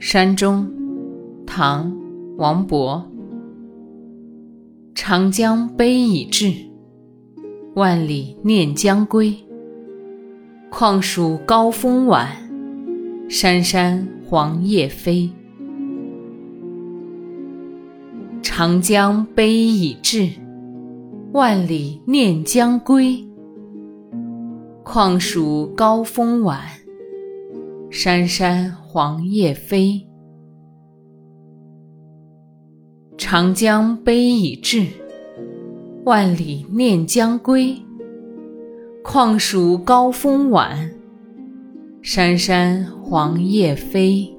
山中，唐·王勃。长江悲已滞，万里念将归。况属高风晚，山山黄叶飞。长江悲已滞，万里念将归。况属高风晚，山山黄叶飞。长江悲已滞，万里念将归。况属高风晚，山山黄叶飞。